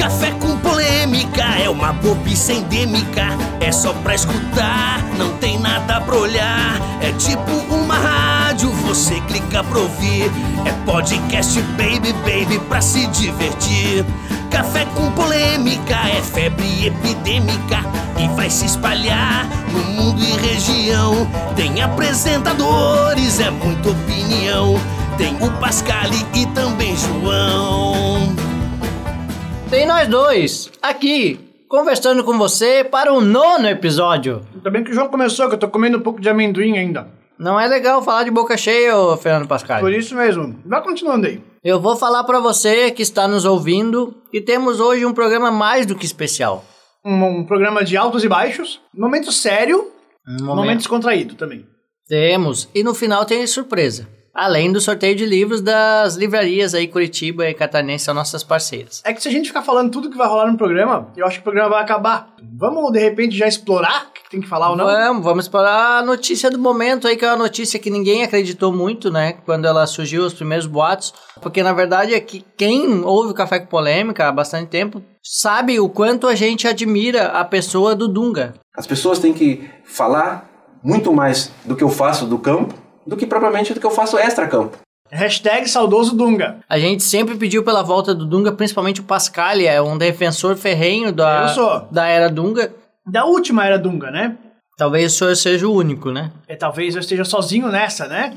Café com polêmica é uma bobice endêmica. É só pra escutar, não tem nada pra olhar. É tipo uma rádio, você clica pra ouvir. É podcast, baby, baby, pra se divertir. Café com polêmica é febre epidêmica e vai se espalhar no mundo e região. Tem apresentadores, é muita opinião. Tem o Pascale e também João. Tem nós dois, aqui, conversando com você para o nono episódio. Ainda bem que o João começou, que eu tô comendo um pouco de amendoim ainda. Não é legal falar de boca cheia, ô Fernando Pascal. Por isso mesmo. Vai continuando aí. Eu vou falar para você que está nos ouvindo que temos hoje um programa mais do que especial. Um, um programa de altos e baixos, momento sério, Um momento, descontraído também. Temos. E no final tem surpresa. Além do sorteio de livros das livrarias aí Curitiba e Catarinense são nossas parceiras. É que se a gente ficar falando tudo que vai rolar no programa, eu acho que o programa vai acabar. Vamos, de repente, já explorar o que tem que falar ou não? Vamos, vamos explorar a notícia do momento aí, que é uma notícia que ninguém acreditou muito, né? Quando ela surgiu, os primeiros boatos. Porque na verdade é que quem ouve o Café com Polêmica há bastante tempo sabe o quanto a gente admira a pessoa do Dunga. As pessoas têm que falar muito mais do que eu faço do campo do que propriamente do que eu faço extra-campo. Hashtag saudoso Dunga. A gente sempre pediu pela volta do Dunga, principalmente o Pascal, é um defensor ferrenho da, Eu sou. da era Dunga. Da última era Dunga, né? Talvez o senhor seja o único, né? E talvez eu esteja sozinho nessa, né?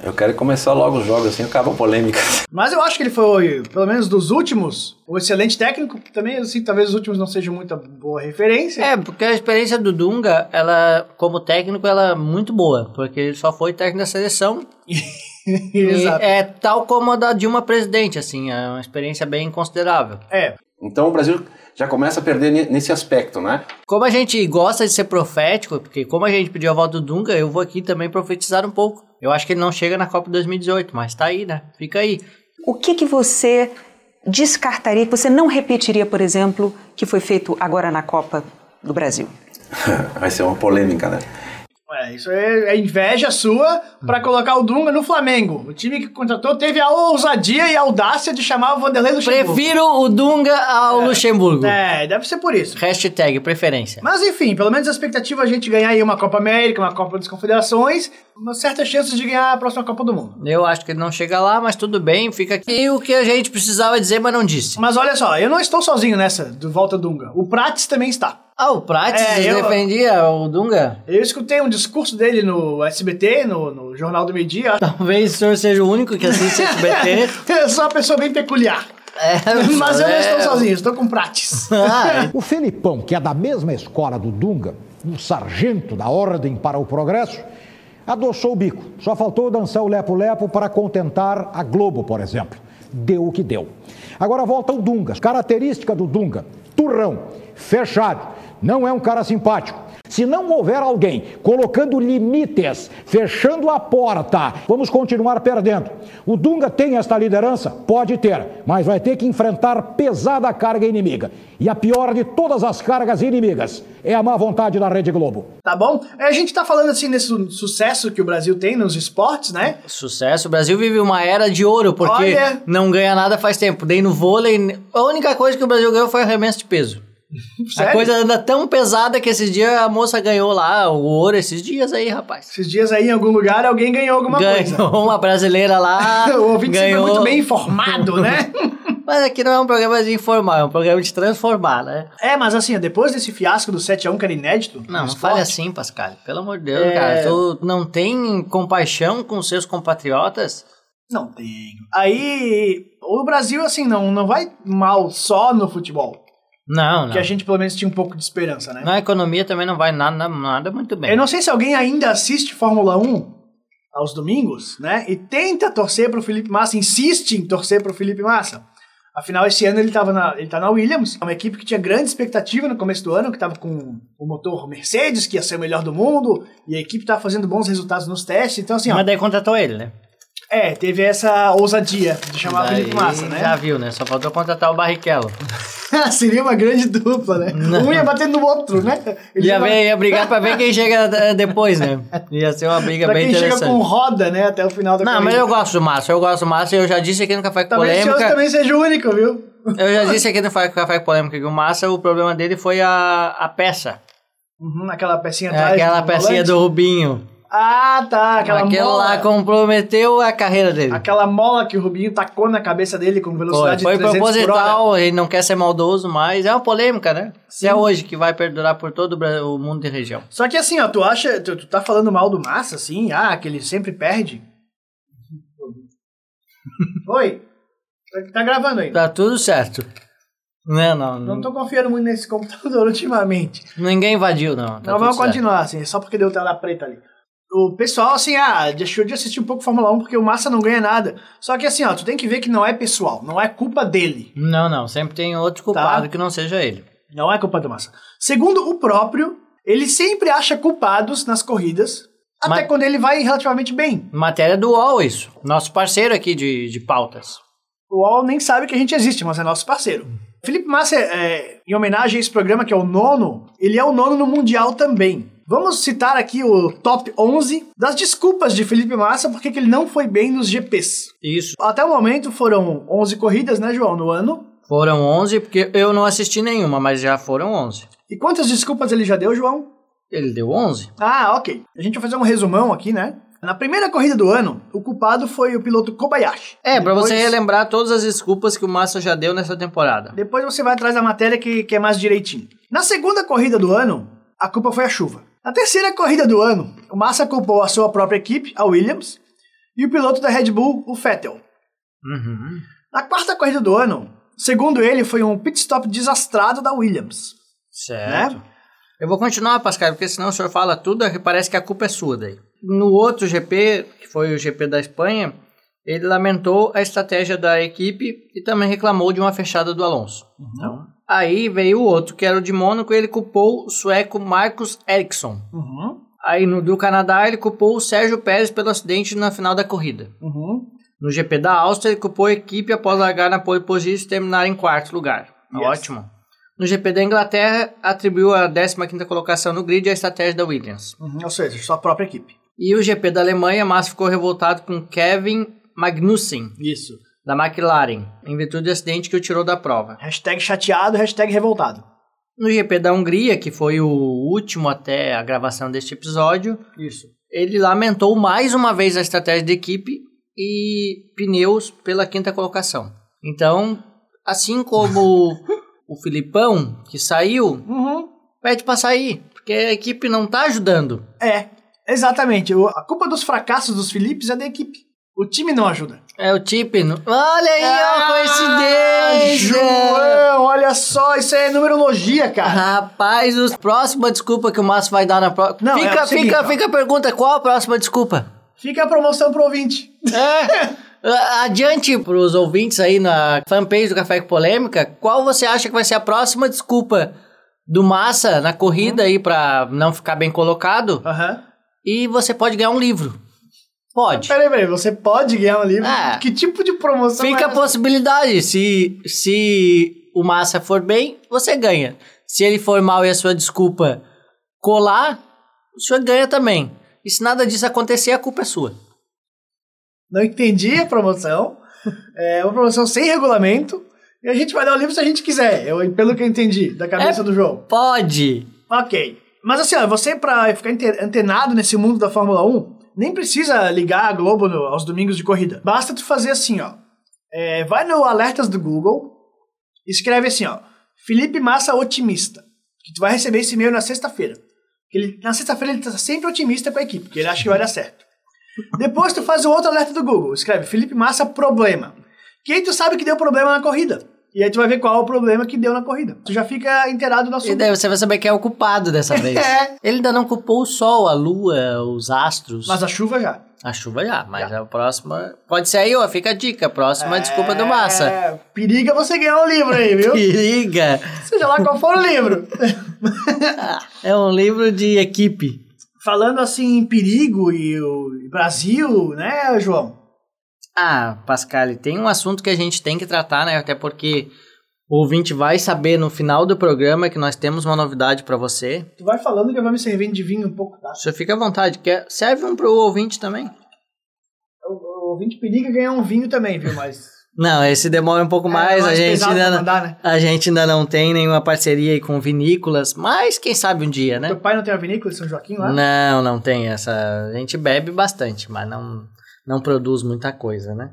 Eu quero começar logo os jogos assim, acaba a polêmica. Mas eu acho que ele foi, pelo menos dos últimos, um excelente técnico. Também, assim, talvez os últimos não sejam muita boa referência. É, porque a experiência do Dunga, ela, como técnico, ela é muito boa, porque ele só foi técnico da seleção. E Exato. é tal como a da Dilma presidente, assim, é uma experiência bem considerável. É. Então o Brasil já começa a perder ne- nesse aspecto, né? Como a gente gosta de ser profético, porque como a gente pediu a volta do Dunga, eu vou aqui também profetizar um pouco. Eu acho que ele não chega na Copa 2018, mas tá aí, né? Fica aí. O que, que você descartaria, que você não repetiria, por exemplo, que foi feito agora na Copa do Brasil? Vai ser uma polêmica, né? É, isso é, é inveja sua pra colocar o Dunga no Flamengo. O time que contratou teve a ousadia e a audácia de chamar o Vanderlei Luxemburgo. Prefiro o Dunga ao Luxemburgo. É, deve ser por isso. Hashtag preferência. Mas enfim, pelo menos a expectativa é a gente ganhar aí uma Copa América, uma Copa das Confederações, uma certa chance de ganhar a próxima Copa do Mundo. Eu acho que ele não chega lá, mas tudo bem, fica aqui o que a gente precisava dizer, mas não disse. Mas olha só, eu não estou sozinho nessa do Volta Dunga. O Prates também está. Ah, o Prates É, eu- defendia o Dunga? Eu escutei um discurso dele no SBT, no, no Jornal do Meio Dia. Talvez o senhor seja o único que assiste SBT. Eu sou uma pessoa bem peculiar. É, Mas eu não é. estou sozinho, estou com o Prates. Ah, O Felipão, que é da mesma escola do Dunga, um sargento da Ordem para o Progresso, adoçou o bico. Só faltou dançar o lepo-lepo para contentar a Globo, por exemplo. Deu o que deu. Agora volta o Dunga. Característica do Dunga: turrão, fechado. Não é um cara simpático. Se não houver alguém colocando limites, fechando a porta, vamos continuar perdendo. O Dunga tem esta liderança? Pode ter, mas vai ter que enfrentar pesada carga inimiga. E a pior de todas as cargas inimigas é a má vontade da Rede Globo. Tá bom? A gente tá falando assim desse su- sucesso que o Brasil tem nos esportes, né? Sucesso. O Brasil vive uma era de ouro, porque Olha. não ganha nada faz tempo. Dei no vôlei, a única coisa que o Brasil ganhou foi arremesso de peso. Sério? A coisa anda tão pesada que esses dias a moça ganhou lá o ouro, esses dias aí, rapaz. Esses dias aí em algum lugar alguém ganhou alguma coisa. ganhou uma brasileira lá. o ouvinte sempre é ganhou... muito bem informado, né? Mas aqui não é um programa de informar, é um programa de transformar, né? é, mas assim, depois desse fiasco do 7x1 que era inédito. Não, não fale assim, Pascal. Pelo amor de Deus, É. cara. Tu não tem compaixão com seus compatriotas? Não tenho. Aí, o Brasil, assim, não, não vai mal só no futebol. Não, não. Que a gente pelo menos tinha um pouco de esperança, né? Na economia também não vai nada, nada muito bem. Eu não sei se alguém ainda assiste Fórmula 1 aos domingos, né? E tenta torcer pro Felipe Massa, insiste em torcer pro Felipe Massa. Afinal, esse ano ele, tava na, ele tá na Williams, uma equipe que tinha grande expectativa no começo do ano, que tava com o motor Mercedes, que ia ser o melhor do mundo, e a equipe tava fazendo bons resultados nos testes. Então, assim, ó, Mas daí contratou ele, né? É, teve essa ousadia de chamar o Daí Felipe Massa, né? Já viu, né? Só faltou contratar o Barrichello. Seria uma grande dupla, né? Um ia bater no outro, né? Ele Ia, ver, ia brigar pra ver quem chega depois, né? Ia ser uma briga Pra bem quem chega interessante. com roda, né? Até o final da Não, corrida. mas eu gosto do Massa, eu gosto do Massa, eu já disse aqui no Café com Talvez Polêmica. outro também seja o único, viu? Eu já disse aqui no Café com Polêmica que o Massa, o problema dele foi a, a peça. Uhum, aquela pecinha É atrás. aquela do pecinha volante. do Rubinho. Ah, tá. Aquela Aquela mola. lá comprometeu a carreira dele. Aquela mola que o Rubinho tacou na cabeça dele com Foi, velocidade foi de 300 por hora. proposital, ele não quer ser maldoso, mas é uma polêmica, né? Se é hoje que vai perdurar por todo o Bra- o mundo de região. Só que assim, ó, tu acha, tu, tu tá falando mal do Massa, assim, ah, que ele sempre perde? Oi? Tá- Tá gravando ainda. Tá tudo certo. Não, não. Não tô confiando muito nesse computador ultimamente. Ninguém invadiu, não. Tá Não, tudo vamos certo. continuar, assim, só porque deu tela preta ali. O pessoal, assim, ah, deixou de assistir um pouco Fórmula 1 porque o Massa não ganha nada. Só que assim, ó, tu tem que ver que não é pessoal, não é culpa dele. Não, não. Sempre tem outro culpado Tá. que não seja ele. Não é culpa do Massa. Segundo o próprio, ele sempre acha culpados nas corridas, até Mas- quando ele vai relativamente bem. Matéria do UOL, isso. Nosso parceiro aqui de, de pautas. O UOL nem sabe que a gente existe, mas é nosso parceiro. Felipe Massa, é, em homenagem a esse programa que é o nono, ele é o nono no Mundial também. Vamos citar aqui o top 11 das desculpas de Felipe Massa porque que ele não foi bem nos GPs. Isso. Até o momento foram 11 corridas, né, João, no ano. Foram 11, porque eu não assisti nenhuma, mas já foram 11. E quantas desculpas ele já deu, João? Ele deu 11? Ah, ok. A gente vai fazer um resumão aqui, né? Na primeira corrida do ano, o culpado foi o piloto Kobayashi. É, pra Depois- você relembrar todas as desculpas que o Massa já deu nessa temporada. Depois você vai atrás da matéria que, que é mais direitinho. Na segunda corrida do ano, a culpa foi a chuva. Na terceira corrida do ano, o Massa culpou a sua própria equipe, a Williams, e o piloto da Red Bull, o Vettel. Uhum. Na quarta corrida do ano, segundo ele, foi um pit stop desastrado da Williams. Certo. Né? Eu vou continuar, Pascal, porque senão o senhor fala tudo e parece que a culpa é sua daí. No outro GP, que foi o GP da Espanha, ele lamentou a estratégia da equipe e também reclamou de uma fechada do Alonso. Então, aí veio o outro, que era o de Mônaco, e ele culpou o sueco Marcus Ericsson. Uhum, Aí no do Canadá, ele culpou o Sérgio Pérez pelo acidente na final da corrida. uhum. No GP da Áustria, ele culpou a equipe após largar na pole position e terminar em quarto lugar. Yes. Ótimo. No GP da Inglaterra, atribuiu a 15ª colocação no grid à estratégia da Williams. Uhum, ou seja, sua própria equipe. E o GP da Alemanha, Massa ficou revoltado com Kevin Magnussen, Isso. Da McLaren, em virtude do acidente que o tirou da prova. Hashtag chateado, hashtag revoltado. No GP da Hungria, que foi o último até a gravação deste episódio, Isso. ele lamentou mais uma vez a estratégia da equipe e pneus pela quinta colocação. Então, assim como o Filipão, que saiu, Uhum. pede pra sair, porque a equipe não tá ajudando. É, exatamente. A culpa dos fracassos dos Philips é da equipe. O time não ajuda. É o Tip. no- Olha aí, ó, Ah, coincidência! João, olha só, isso é numerologia, cara. Rapaz, a próxima desculpa que o Márcio vai dar na próxima. Não, Fica, é seguinte, fica, ó. fica a pergunta: qual a próxima desculpa? Fica a promoção pro ouvinte. É. Adiante pros ouvintes aí na fanpage do Café com Polêmica, qual você acha que vai ser a próxima desculpa do Massa na corrida aí pra não ficar bem colocado? Aham. E você pode ganhar um livro. Pode. Peraí, peraí, você pode ganhar um livro? Ah. que tipo de promoção Fica é a possibilidade. Se, se o Massa for bem, você ganha. Se ele for mal e a sua desculpa colar, o senhor ganha também. E se nada disso acontecer, a culpa é sua. Não entendi a promoção. É uma promoção sem regulamento. E a gente vai dar o livro se a gente quiser, eu, pelo que eu entendi da cabeça É. do João. Pode. Ok. Mas assim, ó, você pra ficar ante- antenado nesse mundo da Fórmula 1, nem precisa ligar a Globo no- aos domingos de corrida. Basta tu fazer assim, ó. É, vai no alertas do Google, escreve assim, ó. Felipe Massa otimista. Que tu vai receber esse e-mail na sexta-feira. Ele, na sexta-feira ele tá sempre otimista com a equipe, porque ele acha que vai dar certo. Depois tu faz o outro alerta do Google, escreve Felipe Massa problema. Que aí tu sabe que deu problema na corrida. E aí tu vai ver qual é o problema que deu na corrida. Tu já fica inteirado no E assunto. daí você vai saber quem é o culpado dessa vez. É. Ele ainda não culpou o sol, a lua, os astros. Mas a chuva já. A chuva já, mas a próxima. Pode ser aí, ó. Fica a dica. Próxima desculpa do Massa. É, periga você ganhar um livro aí, viu? Periga! Seja lá qual for o livro. É um livro de equipe. Falando assim em perigo e o Brasil, né, João? Ah, Pascal, tem um assunto que a gente tem que tratar, né? Até porque O ouvinte vai saber no final do programa que nós temos uma novidade para você. Tu vai falando que eu vou me servindo de vinho um pouco, tá? Você fica à vontade. Quer, serve um pro ouvinte também. O, o ouvinte periga ganhar um vinho também, viu? Mas. Não, esse demora um pouco É, mais. mais a, gente ainda, mandar, né? a gente ainda não tem nenhuma parceria aí com vinícolas, mas quem sabe um dia, né? Teu pai não tem a vinícola São Joaquim lá? Não, não tem essa. A gente bebe bastante, mas não, não produz muita coisa, né?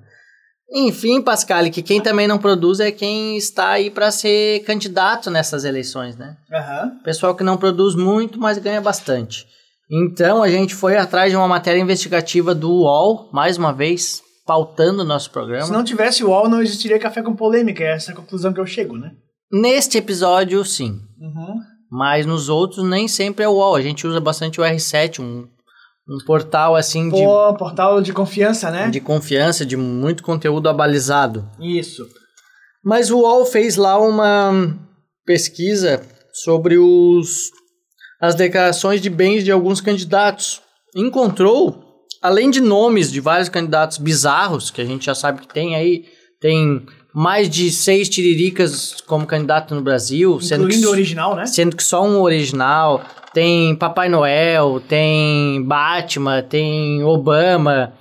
Enfim, Pascal, que quem também não produz é quem está aí para ser candidato nessas eleições, né? Aham. Pessoal que não produz muito, mas ganha bastante. Então a gente foi atrás de uma matéria investigativa do UOL, mais uma vez, pautando o nosso programa. Se não tivesse o UOL, não existiria café com polêmica. É essa a conclusão que eu chego, né? Neste episódio, sim. Uhum. Mas nos outros nem sempre é o UOL. A gente usa bastante o R7, um, um portal assim de, Pô, portal de confiança, né? de confiança, de muito conteúdo abalizado. Isso. Mas o UOL fez lá uma pesquisa sobre os, as declarações de bens de alguns candidatos. Encontrou, além de nomes de vários candidatos bizarros, que a gente já sabe que tem aí, tem mais de seis tiriricas como candidato no Brasil, sendo que, Incluindo original, né? sendo que só um original. Tem Papai Noel, tem Batman, tem Obama.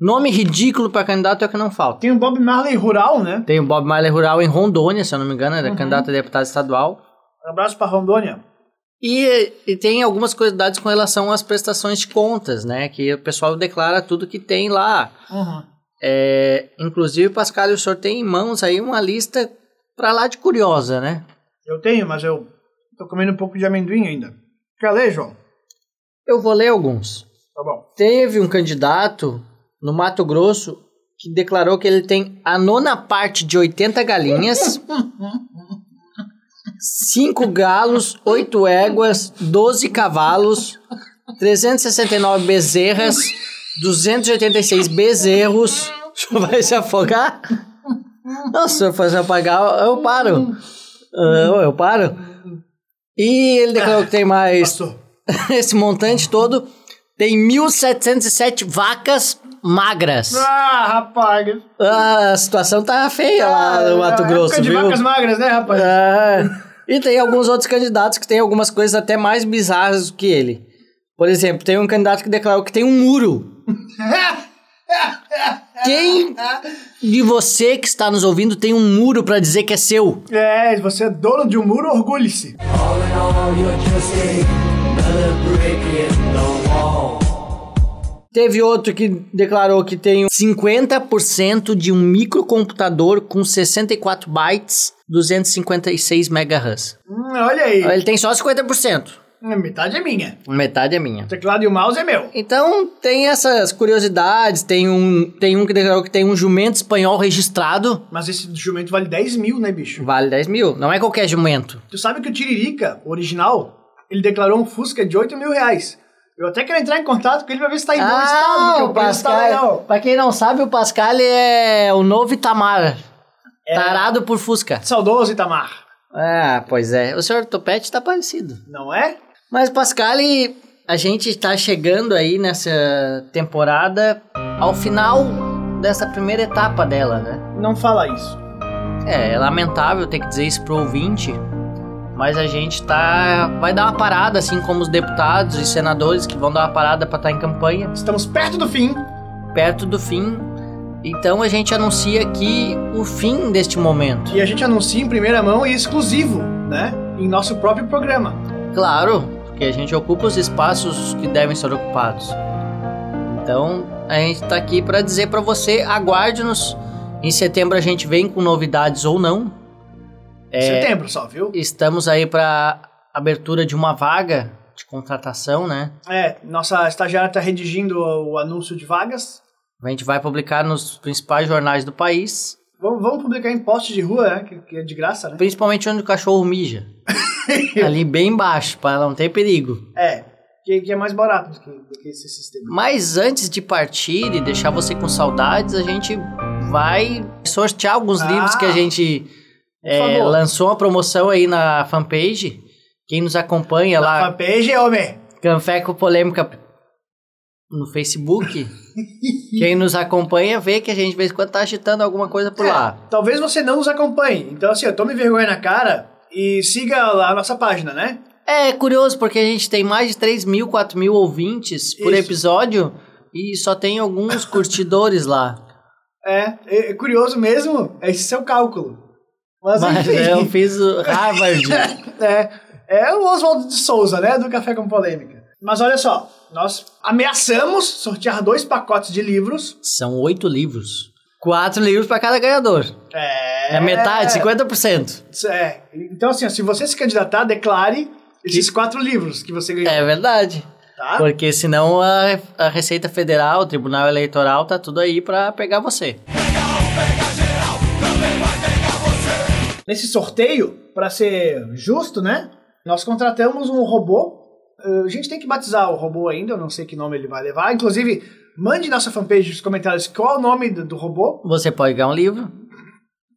Nome ridículo para candidato é o que não falta. Tem o Bob Marley rural, né? Tem o Bob Marley Rural em Rondônia, se eu não me engano, era candidato a deputado estadual. Um abraço pra Rondônia. E, e tem algumas curiosidades com relação às prestações de contas, né? Que o pessoal declara tudo que tem lá. Uhum. É, inclusive, Pascal, o senhor tem em mãos aí uma lista pra lá de curiosa, né? Eu tenho, mas eu tô comendo um pouco de amendoim ainda. Quer ler, João? Eu vou ler alguns. Tá bom. Teve um candidato no Mato Grosso que declarou que ele tem a nona parte de 80 galinhas, 5 galos, 8 éguas, 12 cavalos, 369 bezerras, 286 bezerros. O senhor vai se afogar? Não, se o senhor for se apagar, eu paro. Eu, eu paro. E ele declarou que tem mais esse montante todo tem 1.707 vacas magras. Ah, rapaz. A situação tá feia lá no Mato É Grosso, época de viu? vacas magras, né, rapaz? É. E tem alguns outros candidatos que têm algumas coisas até mais bizarras do que ele. Por exemplo, tem um candidato que declarou que tem um muro. Quem de você que está nos ouvindo tem um muro pra dizer que é seu? É, você é dono de um muro, orgulhe-se. Teve outro que declarou que tem 50% de um microcomputador com 64 bytes, 256 MHz. Hum, olha aí. Ele tem só 50%. Metade é minha. Metade é minha. O teclado e o mouse é meu. Então tem essas curiosidades. Tem um, tem um que declarou que tem um jumento espanhol registrado. Mas esse jumento vale 10 mil, né, bicho? Vale 10 mil. Não é qualquer jumento. Tu sabe que o Tiririca, o original, ele declarou um Fusca de 8 mil reais. Eu até quero entrar em contato com ele pra ver se tá em bom estado, porque Ah, o tá Pascal. legal. pra quem não sabe, o Pascal é o novo Itamar. É. Tarado por Fusca. Saudoso Itamar. Ah, pois é. O senhor Topete tá parecido. Não é? Mas, Pascal, a gente está chegando aí nessa temporada ao final dessa primeira etapa dela, né? Não fala isso. É, é lamentável ter que dizer isso pro ouvinte, mas a gente tá. Vai dar uma parada, assim como os deputados e senadores que vão dar uma parada para estar em campanha, Estamos perto do fim. perto do fim. Então a gente anuncia aqui o fim deste momento. E a gente anuncia em primeira mão e exclusivo, né? Em nosso próprio programa. Claro, porque a gente ocupa os espaços que devem ser ocupados. Então, a gente tá aqui para dizer para você, aguarde-nos. Em setembro a gente vem com novidades ou não. É, Setembro só, viu? Estamos aí para abertura de uma vaga de contratação, né? É, nossa estagiária tá redigindo o anúncio de vagas. A gente vai publicar nos principais jornais do país, Vamos, vamos publicar em poste de rua, né? Que, que é de graça, né? principalmente onde o cachorro mija. Ali bem embaixo, para não ter perigo. É, que, que é mais barato do que, do que esse sistema. Mas antes de partir e deixar você com saudades, a gente vai sortear alguns Ah, livros que a gente é, lançou uma promoção aí na fanpage. Quem nos acompanha Na lá, fanpage, homem! Café com Polêmica no Facebook, Quem nos acompanha vê que a gente de vez em quando tá agitando alguma coisa por É, lá. Talvez você não nos acompanhe. Então, assim, eu tome vergonha na cara e siga lá a nossa página, né? É curioso porque a gente tem mais de 3 mil, 4 mil ouvintes por Isso. episódio e só tem alguns curtidores lá. É, é, é curioso mesmo, é esse seu cálculo. Mas, Mas enfim. eu fiz o Harvard. é, é o Oswaldo de Souza, né? Do Café com Polêmica. Mas olha só, nós ameaçamos sortear dois pacotes de livros. São oito livros. Quatro livros para cada ganhador. É. É metade, 50%. É. Então, assim, ó, se você se candidatar, declare esses quatro livros que você ganhou. É verdade. Tá? Porque senão a, a Receita Federal, o Tribunal Eleitoral, tá tudo aí pra pegar você. Nesse sorteio, para ser justo, né? Nós contratamos um robô. Uh, A gente tem que batizar o robô ainda, eu não sei que nome ele vai levar. Inclusive, mande nossa fanpage nos comentários qual é o nome do, do robô. Você pode ganhar um livro.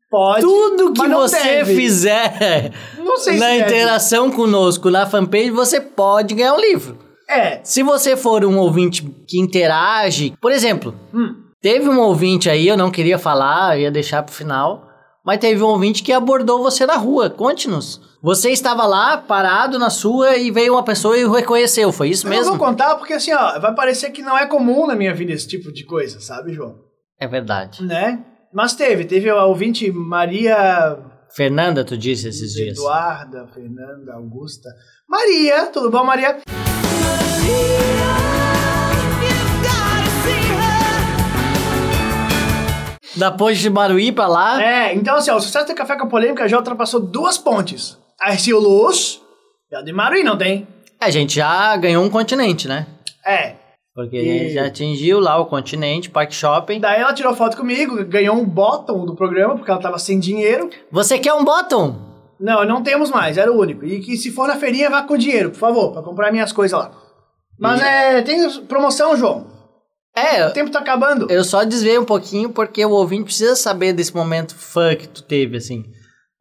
Pode. Tudo que você deve. fizer se na deve. interação conosco na fanpage, você pode ganhar um livro. É. Se você for um ouvinte que interage, por exemplo, Hum. teve um ouvinte aí, eu não queria falar, ia deixar pro final, mas teve um ouvinte que abordou você na rua. Conte-nos. Você estava lá, parado na sua, e veio uma pessoa e o reconheceu. Foi isso Eu não mesmo? vou contar porque assim, ó, vai parecer que não é comum na minha vida esse tipo de coisa, sabe, João? É verdade. Né? Mas teve, teve a ouvinte Maria Fernanda, tu disse esses dias. Eduarda, Fernanda, Augusta. Maria, tudo bom, Maria? Da ponte de Baruí pra lá. É, então assim, ó, o sucesso do Café com Polêmica já ultrapassou duas pontes. A Ercílio Luz e a de Maruí, não tem? A gente já ganhou um continente, né? É. Porque a gente já atingiu lá o continente, Park Shopping. Daí ela tirou foto comigo, ganhou um bottom do programa, porque ela tava sem dinheiro. Você quer um bottom? Não, não temos mais, era o único. E que se for na feirinha, vá com dinheiro, por favor, pra comprar minhas coisas lá. Mas é, tem promoção, João. É, O tempo tá acabando. eu só desviei um pouquinho porque o ouvinte precisa saber desse momento fã que tu teve, assim.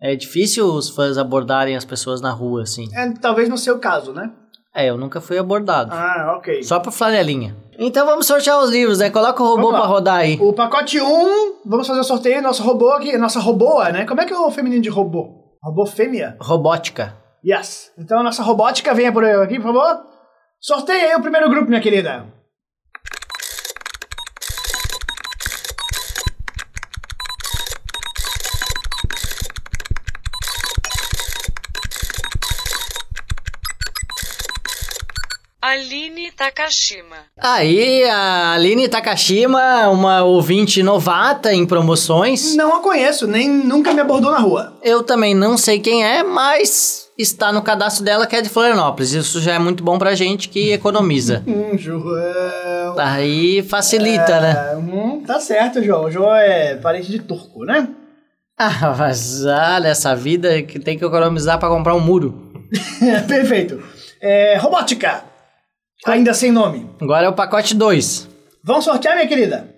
É difícil os fãs abordarem as pessoas na rua, assim. É, talvez no seu caso, né? É, eu nunca fui abordado. Ah, ok. Só pro flanelinha. Então vamos sortear os livros, né? Coloca o robô pra rodar aí. O pacote 1, vamos fazer o sorteio, nosso robô aqui, nossa roboa, né? Como é que é o feminino de robô? Robô fêmea? Robótica. Yes. Então a nossa robótica, venha por aqui, por favor. Sorteia aí o primeiro grupo, minha querida. Aline Takashima. Aí, a Aline Takashima, uma ouvinte novata em promoções. Não a conheço, nem nunca me abordou na rua. Eu também não sei quem é, mas está no cadastro dela que é de Florianópolis. Isso já é muito bom pra gente que economiza. Hum, João. Aí facilita, né? É, hum, tá certo, João. O João é parente de turco, né? Ah, mas olha, essa vida que tem que economizar pra comprar um muro. Perfeito. É, robótica. Ainda sem nome. Agora é o pacote 2. Vamos sortear, minha querida?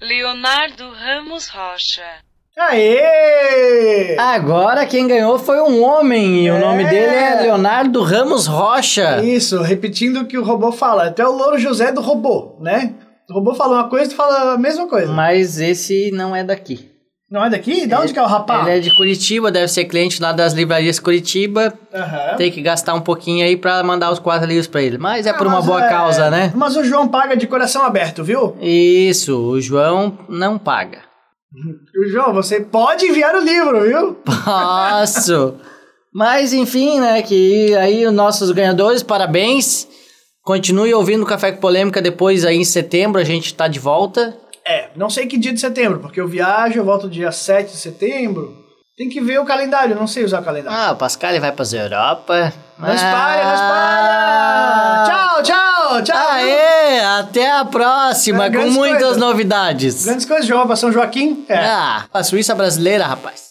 Leonardo Ramos Rocha. Aê! Agora quem ganhou foi um homem e o É. nome dele é Leonardo Ramos Rocha. Isso, repetindo o que o robô fala. Até o Louro José do robô, né? O robô fala uma coisa e tu fala a mesma coisa. Mas esse não é daqui. Não é daqui? Da onde que é o rapaz? Ele é de Curitiba, deve ser cliente lá das livrarias Curitiba. Aham. Tem que gastar um pouquinho aí pra mandar os quatro livros pra ele. Mas é por Ah, uma mas boa é- causa, né? Mas o João paga de coração aberto, viu? Isso, o João não paga. O João, você pode enviar o livro, viu? Posso! Mas enfim, né? Que aí os nossos ganhadores, parabéns. Continue ouvindo o Café com Polêmica depois aí em setembro, a gente tá de volta. É, não sei que dia de setembro, porque eu viajo, eu volto dia 7 de setembro. Tem que ver o calendário, eu não sei usar o calendário. Ah, o Pascal vai pra Europa. Não espalha, não espalha! Tchau, tchau, tchau! Aê! Até a próxima, É, com muitas coisas. novidades. Grandes coisas, João, pra São Joaquim. É. Ah, a Suíça brasileira, rapaz.